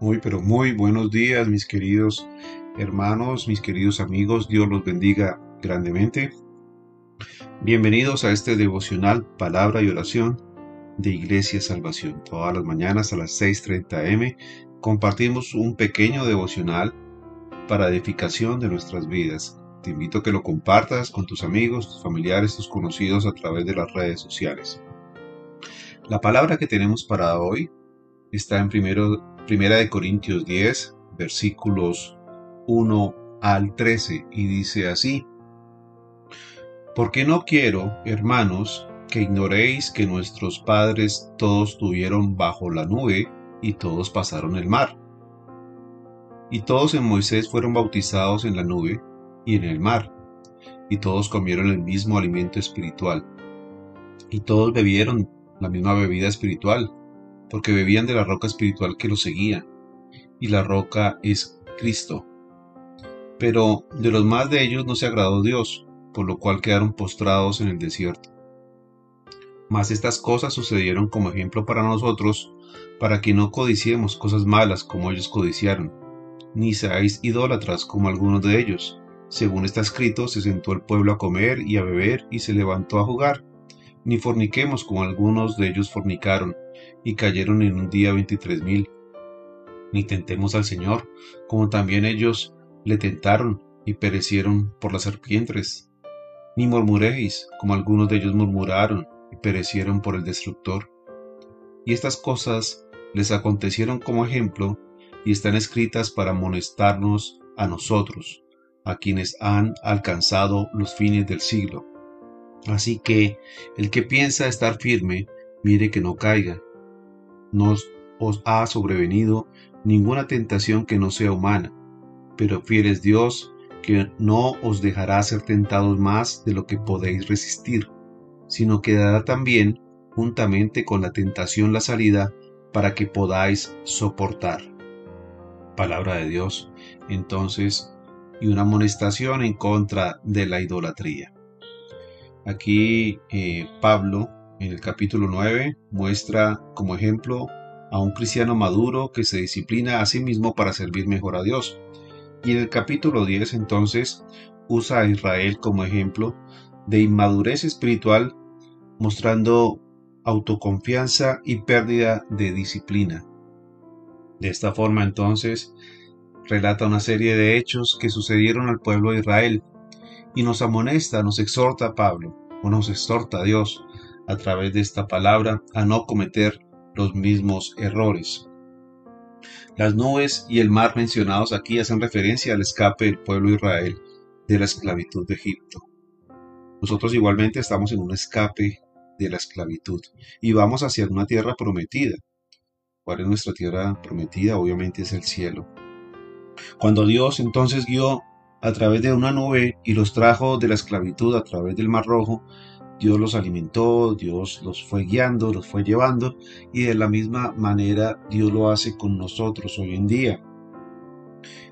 Muy, pero muy buenos días, mis queridos hermanos, mis queridos amigos. Dios los bendiga grandemente. Bienvenidos a este devocional Palabra y Oración de Iglesia Salvación. Todas las mañanas a las 6.30 am compartimos un pequeño devocional para edificación de nuestras vidas. Te invito a que lo compartas con tus amigos, tus familiares, tus conocidos a través de las redes sociales. La palabra que tenemos para hoy está en Primera de Corintios 10, versículos 1 al 13, y dice así, Porque no quiero, hermanos, que ignoréis que nuestros padres todos tuvieron bajo la nube y todos pasaron el mar. Y todos en Moisés fueron bautizados en la nube y en el mar, y todos comieron el mismo alimento espiritual, y todos bebieron la misma bebida espiritual, porque bebían de la roca espiritual que los seguía, y la roca es Cristo. Pero de los más de ellos no se agradó Dios, por lo cual quedaron postrados en el desierto. Mas estas cosas sucedieron como ejemplo para nosotros, para que no codiciemos cosas malas como ellos codiciaron, ni seáis idólatras como algunos de ellos. Según está escrito, se sentó el pueblo a comer y a beber y se levantó a jugar. Ni forniquemos como algunos de ellos fornicaron, y cayeron en un día veintitrés mil. Ni tentemos al Señor, como también ellos le tentaron y perecieron por las serpientes. Ni murmuréis, como algunos de ellos murmuraron y perecieron por el destructor. Y estas cosas les acontecieron como ejemplo y están escritas para amonestarnos a nosotros, a quienes han alcanzado los fines del siglo. Así que el que piensa estar firme, mire que no caiga no os ha sobrevenido ninguna tentación que no sea humana, pero fiel es Dios que no os dejará ser tentados más de lo que podéis resistir, sino que dará también juntamente con la tentación la salida para que podáis soportar. Palabra de Dios, entonces, y una amonestación en contra de la idolatría. Aquí eh, Pablo en el capítulo 9 muestra como ejemplo a un cristiano maduro que se disciplina a sí mismo para servir mejor a Dios. Y en el capítulo 10 entonces usa a Israel como ejemplo de inmadurez espiritual, mostrando autoconfianza y pérdida de disciplina. De esta forma entonces relata una serie de hechos que sucedieron al pueblo de Israel y nos amonesta, nos exhorta Pablo, o nos exhorta a Dios a través de esta palabra a no cometer los mismos errores. Las nubes y el mar mencionados aquí hacen referencia al escape del pueblo de Israel de la esclavitud de Egipto. Nosotros igualmente estamos en un escape de la esclavitud y vamos hacia una tierra prometida. ¿Cuál es nuestra tierra prometida? Obviamente es el cielo. Cuando Dios entonces guió a través de una nube y los trajo de la esclavitud a través del Mar Rojo, Dios los alimentó, Dios los fue guiando, los fue llevando y de la misma manera Dios lo hace con nosotros hoy en día.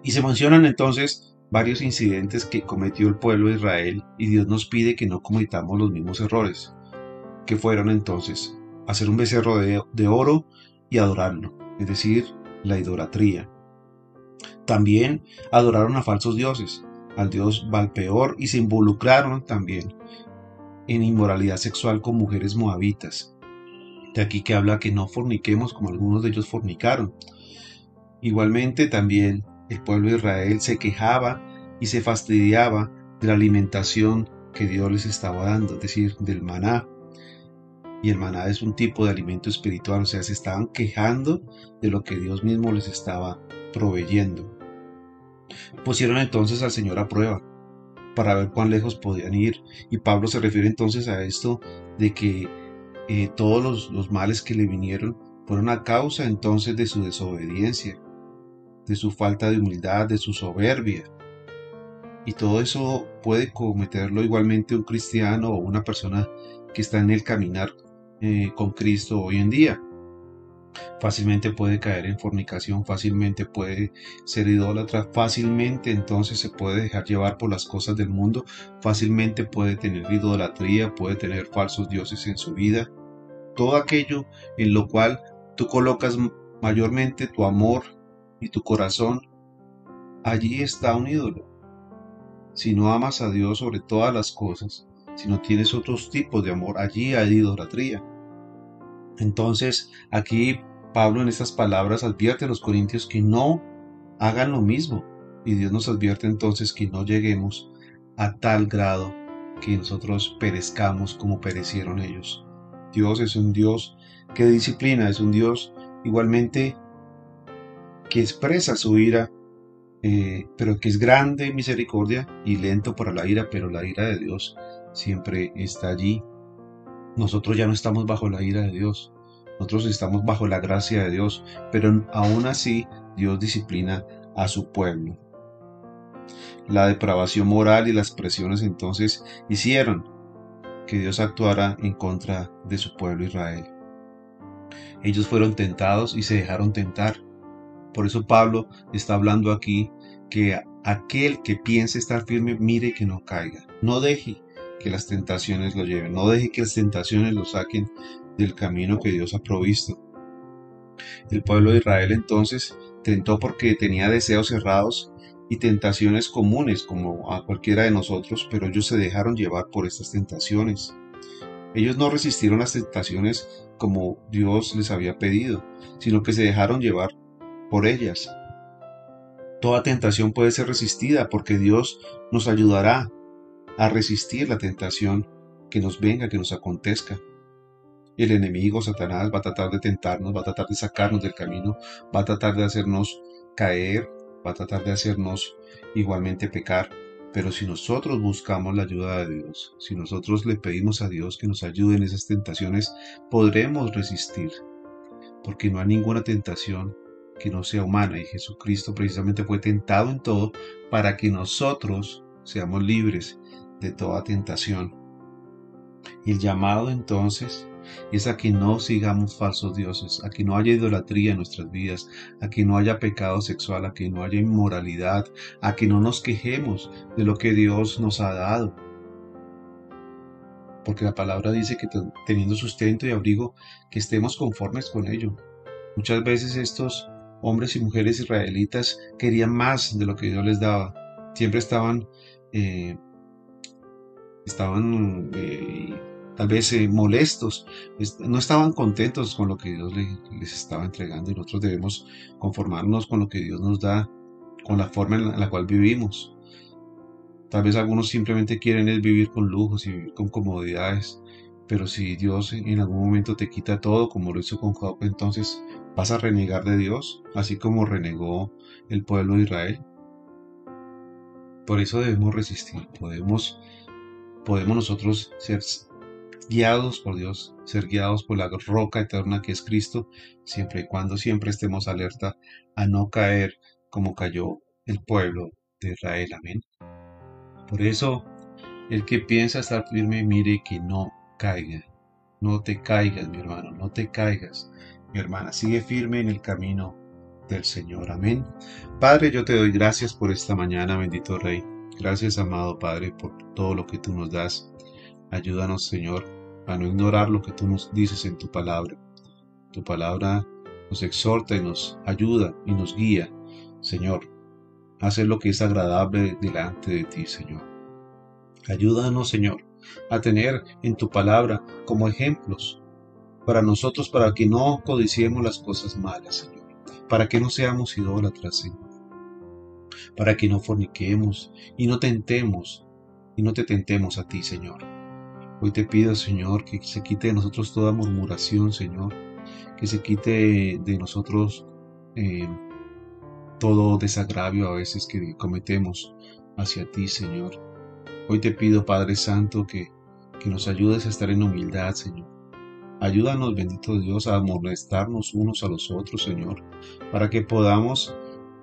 Y se mencionan entonces varios incidentes que cometió el pueblo de Israel y Dios nos pide que no cometamos los mismos errores, que fueron entonces hacer un becerro de, oro y adorarlo, es decir, la idolatría. También adoraron a falsos dioses, al dios Valpeor y se involucraron también en inmoralidad sexual con mujeres moabitas. De aquí que habla que no forniquemos como algunos de ellos fornicaron. Igualmente también el pueblo de Israel se quejaba y se fastidiaba de la alimentación que Dios les estaba dando, es decir, del maná. Y el maná es un tipo de alimento espiritual, o sea, se estaban quejando de lo que Dios mismo les estaba proveyendo. Pusieron entonces al Señor a prueba para ver cuán lejos podían ir. Y Pablo se refiere entonces a esto de que eh, todos los, males que le vinieron fueron a causa entonces de su desobediencia, de su falta de humildad, de su soberbia. Y todo eso puede cometerlo igualmente un cristiano o una persona que está en el caminar eh, con Cristo hoy en día. Fácilmente puede caer en fornicación, fácilmente puede ser idólatra, fácilmente entonces se puede dejar llevar por las cosas del mundo, fácilmente puede tener idolatría, puede tener falsos dioses en su vida. Todo aquello en lo cual tú colocas mayormente tu amor y tu corazón, allí está un ídolo. Si no amas a Dios sobre todas las cosas, si no tienes otros tipos de amor, allí hay idolatría. Entonces, aquí Pablo en estas palabras advierte a los corintios que no hagan lo mismo. Y Dios nos advierte entonces que no lleguemos a tal grado que nosotros perezcamos como perecieron ellos. Dios es un Dios que disciplina, es un Dios igualmente que expresa su ira, eh, pero que es grande en misericordia y lento para la ira, pero la ira de Dios siempre está allí. Nosotros ya no estamos bajo la ira de Dios, nosotros estamos bajo la gracia de Dios, pero aún así Dios disciplina a su pueblo. La depravación moral y las presiones entonces hicieron que Dios actuara en contra de su pueblo Israel. Ellos fueron tentados y se dejaron tentar. Por eso Pablo está hablando aquí que aquel que piense estar firme mire que no caiga. No deje que las tentaciones lo lleven. No deje que las tentaciones lo saquen del camino que Dios ha provisto. El pueblo de Israel entonces tentó porque tenía deseos cerrados y tentaciones comunes como a cualquiera de nosotros, pero ellos se dejaron llevar por estas tentaciones. Ellos no resistieron las tentaciones como Dios les había pedido, sino que se dejaron llevar por ellas. Toda tentación puede ser resistida porque Dios nos ayudará a resistir la tentación que nos venga, que nos acontezca. El enemigo, Satanás, va a tratar de tentarnos, va a tratar de sacarnos del camino, va a tratar de hacernos caer, va a tratar de hacernos igualmente pecar. Pero si nosotros buscamos la ayuda de Dios, si nosotros le pedimos a Dios que nos ayude en esas tentaciones, podremos resistir. Porque no hay ninguna tentación que no sea humana y Jesucristo precisamente fue tentado en todo para que nosotros seamos libres de toda tentación. El llamado entonces es a que no sigamos falsos dioses, a que no haya idolatría en nuestras vidas, a que no haya pecado sexual, a que no haya inmoralidad, a que no nos quejemos de lo que Dios nos ha dado. Porque la palabra dice que teniendo sustento y abrigo, que estemos conformes con ello. Muchas veces estos hombres y mujeres israelitas querían más de lo que Dios les daba. Siempre estaban, eh, estaban eh, tal vez eh, molestos, no estaban contentos con lo que Dios les, estaba entregando y nosotros debemos conformarnos con lo que Dios nos da, con la forma en la, cual vivimos. Tal vez algunos simplemente quieren vivir con lujos y vivir con comodidades, pero si Dios en algún momento te quita todo, como lo hizo con Job, entonces vas a renegar de Dios, así como renegó el pueblo de Israel. Por eso debemos resistir, podemos, podemos nosotros ser guiados por Dios, ser guiados por la roca eterna que es Cristo, siempre y cuando siempre estemos alerta a no caer como cayó el pueblo de Israel. Amén. Por eso, el que piensa estar firme, mire que no caiga. No te caigas, mi hermano, no te caigas. Mi hermana, sigue firme en el camino del Señor. Amén. Padre, yo te doy gracias por esta mañana, bendito Rey. Gracias, amado Padre, por todo lo que tú nos das. Ayúdanos, Señor, a no ignorar lo que tú nos dices en tu palabra. Tu palabra nos exhorta y nos ayuda y nos guía, Señor, a hacer lo que es agradable delante de ti, Señor. Ayúdanos, Señor, a tener en tu palabra como ejemplos para nosotros, para que no codiciemos las cosas malas, Señor, para que no seamos idólatras, Señor, para que no forniquemos y no tentemos y no te tentemos a ti, Señor. Hoy te pido, Señor, que se quite de nosotros toda murmuración, Señor, que se quite de nosotros eh, todo desagravio a veces que cometemos hacia ti, Señor. Hoy te pido, Padre Santo, que, que nos ayudes a estar en humildad, Señor. Ayúdanos, bendito Dios, a molestarnos unos a los otros, Señor, para que podamos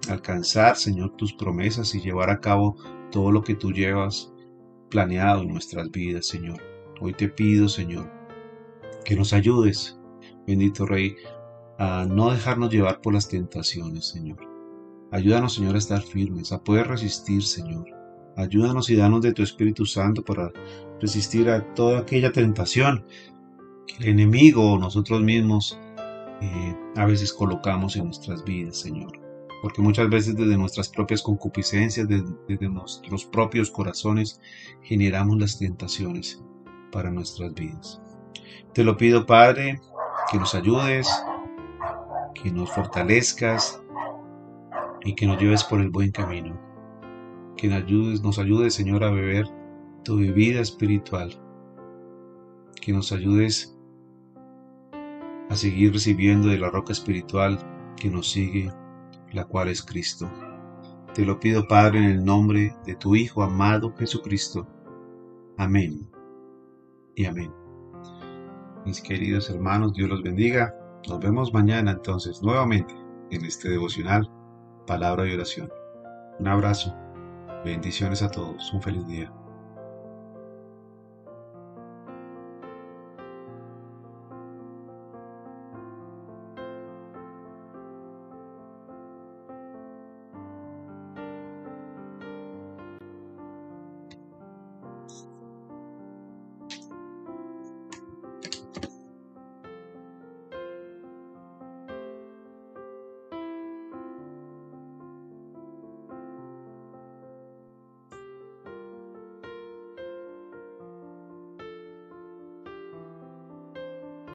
alcanzar, Señor, tus promesas y llevar a cabo todo lo que tú llevas planeado en nuestras vidas, Señor. Hoy te pido, Señor, que nos ayudes, bendito Rey, a no dejarnos llevar por las tentaciones, Señor. Ayúdanos, Señor, a estar firmes, a poder resistir, Señor. Ayúdanos y danos de tu Espíritu Santo para resistir a toda aquella tentación el enemigo o nosotros mismos eh, a veces colocamos en nuestras vidas, Señor. Porque muchas veces desde nuestras propias concupiscencias, desde, nuestros propios corazones, generamos las tentaciones para nuestras vidas. Te lo pido, Padre, que nos ayudes, que nos fortalezcas y que nos lleves por el buen camino. Que nos ayudes, nos ayudes, Señor, a beber tu bebida espiritual. Que nos ayudes a seguir recibiendo de la roca espiritual que nos sigue, la cual es Cristo. Te lo pido, Padre, en el nombre de tu Hijo amado Jesucristo. Amén y amén. Mis queridos hermanos, Dios los bendiga. Nos vemos mañana entonces nuevamente en este devocional, palabra y oración. Un abrazo. Bendiciones a todos. Un feliz día.